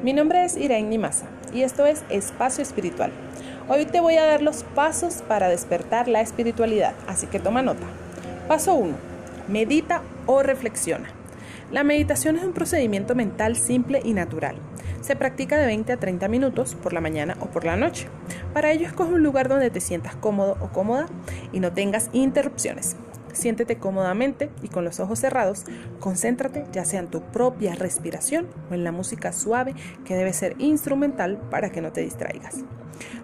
Mi nombre es Irene Nimasa y esto es Espacio Espiritual. Hoy te voy a dar los pasos para despertar la espiritualidad, así que toma nota. Paso 1. Medita o reflexiona. La meditación es un procedimiento mental simple y natural. Se practica de 20 a 30 minutos por la mañana o por la noche. Para ello escoge un lugar donde te sientas cómodo o cómoda y no tengas interrupciones. Siéntete cómodamente y con los ojos cerrados, concéntrate ya sea en tu propia respiración o en la música suave que debe ser instrumental para que no te distraigas.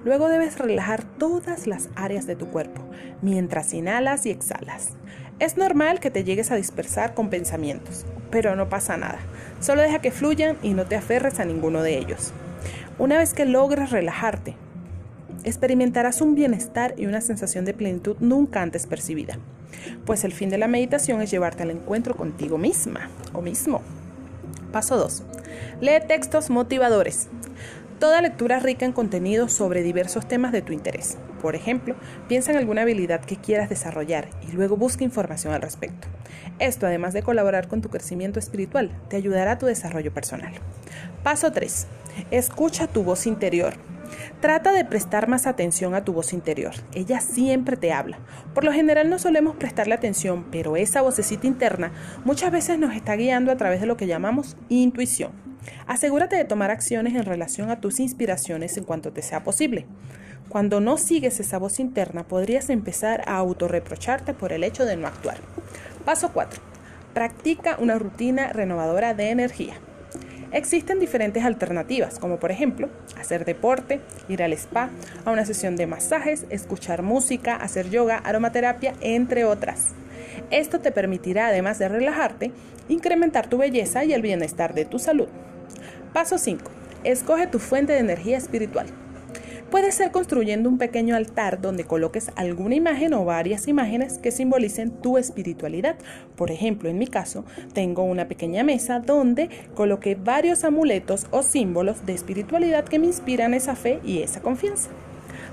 Luego debes relajar todas las áreas de tu cuerpo mientras inhalas y exhalas. Es normal que te llegues a dispersar con pensamientos, pero no pasa nada. Solo deja que fluyan y no te aferres a ninguno de ellos. Una vez que logres relajarte, experimentarás un bienestar y una sensación de plenitud nunca antes percibida pues el fin de la meditación es llevarte al encuentro contigo misma o mismo. Paso 2. Lee textos motivadores. Toda lectura rica en contenido sobre diversos temas de tu interés. Por ejemplo, piensa en alguna habilidad que quieras desarrollar y luego busca información al respecto. Esto, además de colaborar con tu crecimiento espiritual, te ayudará a tu desarrollo personal. Paso 3. Escucha tu voz interior. Trata de prestar más atención a tu voz interior. Ella siempre te habla. Por lo general no solemos prestarle atención, pero esa vocecita interna muchas veces nos está guiando a través de lo que llamamos intuición. Asegúrate de tomar acciones en relación a tus inspiraciones en cuanto te sea posible. Cuando no sigues esa voz interna, podrías empezar a autorreprocharte por el hecho de no actuar. Paso 4. Practica una rutina renovadora de energía. Existen diferentes alternativas, como por ejemplo hacer deporte, ir al spa, a una sesión de masajes, escuchar música, hacer yoga, aromaterapia, entre otras. Esto te permitirá, además de relajarte, incrementar tu belleza y el bienestar de tu salud. Paso 5. Escoge tu fuente de energía espiritual. Puede ser construyendo un pequeño altar donde coloques alguna imagen o varias imágenes que simbolicen tu espiritualidad. Por ejemplo, en mi caso, tengo una pequeña mesa donde coloqué varios amuletos o símbolos de espiritualidad que me inspiran esa fe y esa confianza.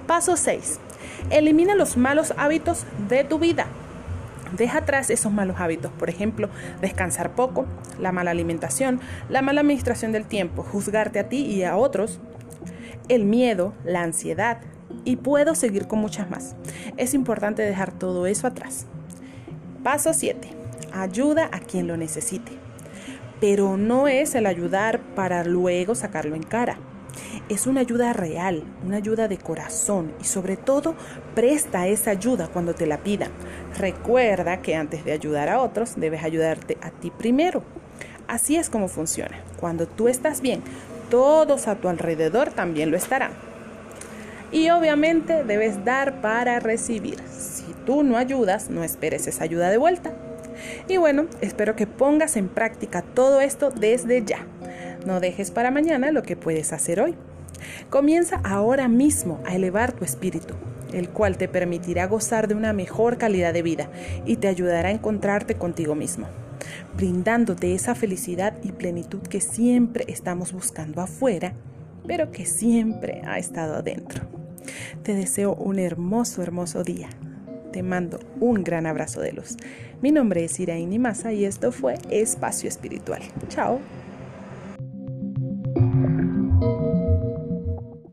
Paso 6. Elimina los malos hábitos de tu vida. Deja atrás esos malos hábitos, por ejemplo, descansar poco, la mala alimentación, la mala administración del tiempo, juzgarte a ti y a otros, el miedo, la ansiedad y puedo seguir con muchas más. Es importante dejar todo eso atrás. Paso 7. Ayuda a quien lo necesite. Pero no es el ayudar para luego sacarlo en cara. Es una ayuda real, una ayuda de corazón y sobre todo presta esa ayuda cuando te la pidan. Recuerda que antes de ayudar a otros debes ayudarte a ti primero. Así es como funciona. Cuando tú estás bien, todos a tu alrededor también lo estarán. Y obviamente debes dar para recibir. Si tú no ayudas, no esperes esa ayuda de vuelta. Y bueno, espero que pongas en práctica todo esto desde ya. No dejes para mañana lo que puedes hacer hoy. Comienza ahora mismo a elevar tu espíritu, el cual te permitirá gozar de una mejor calidad de vida y te ayudará a encontrarte contigo mismo brindándote esa felicidad y plenitud que siempre estamos buscando afuera, pero que siempre ha estado adentro. Te deseo un hermoso, hermoso día. Te mando un gran abrazo de luz. Mi nombre es Iraín Masa y esto fue Espacio Espiritual. Chao.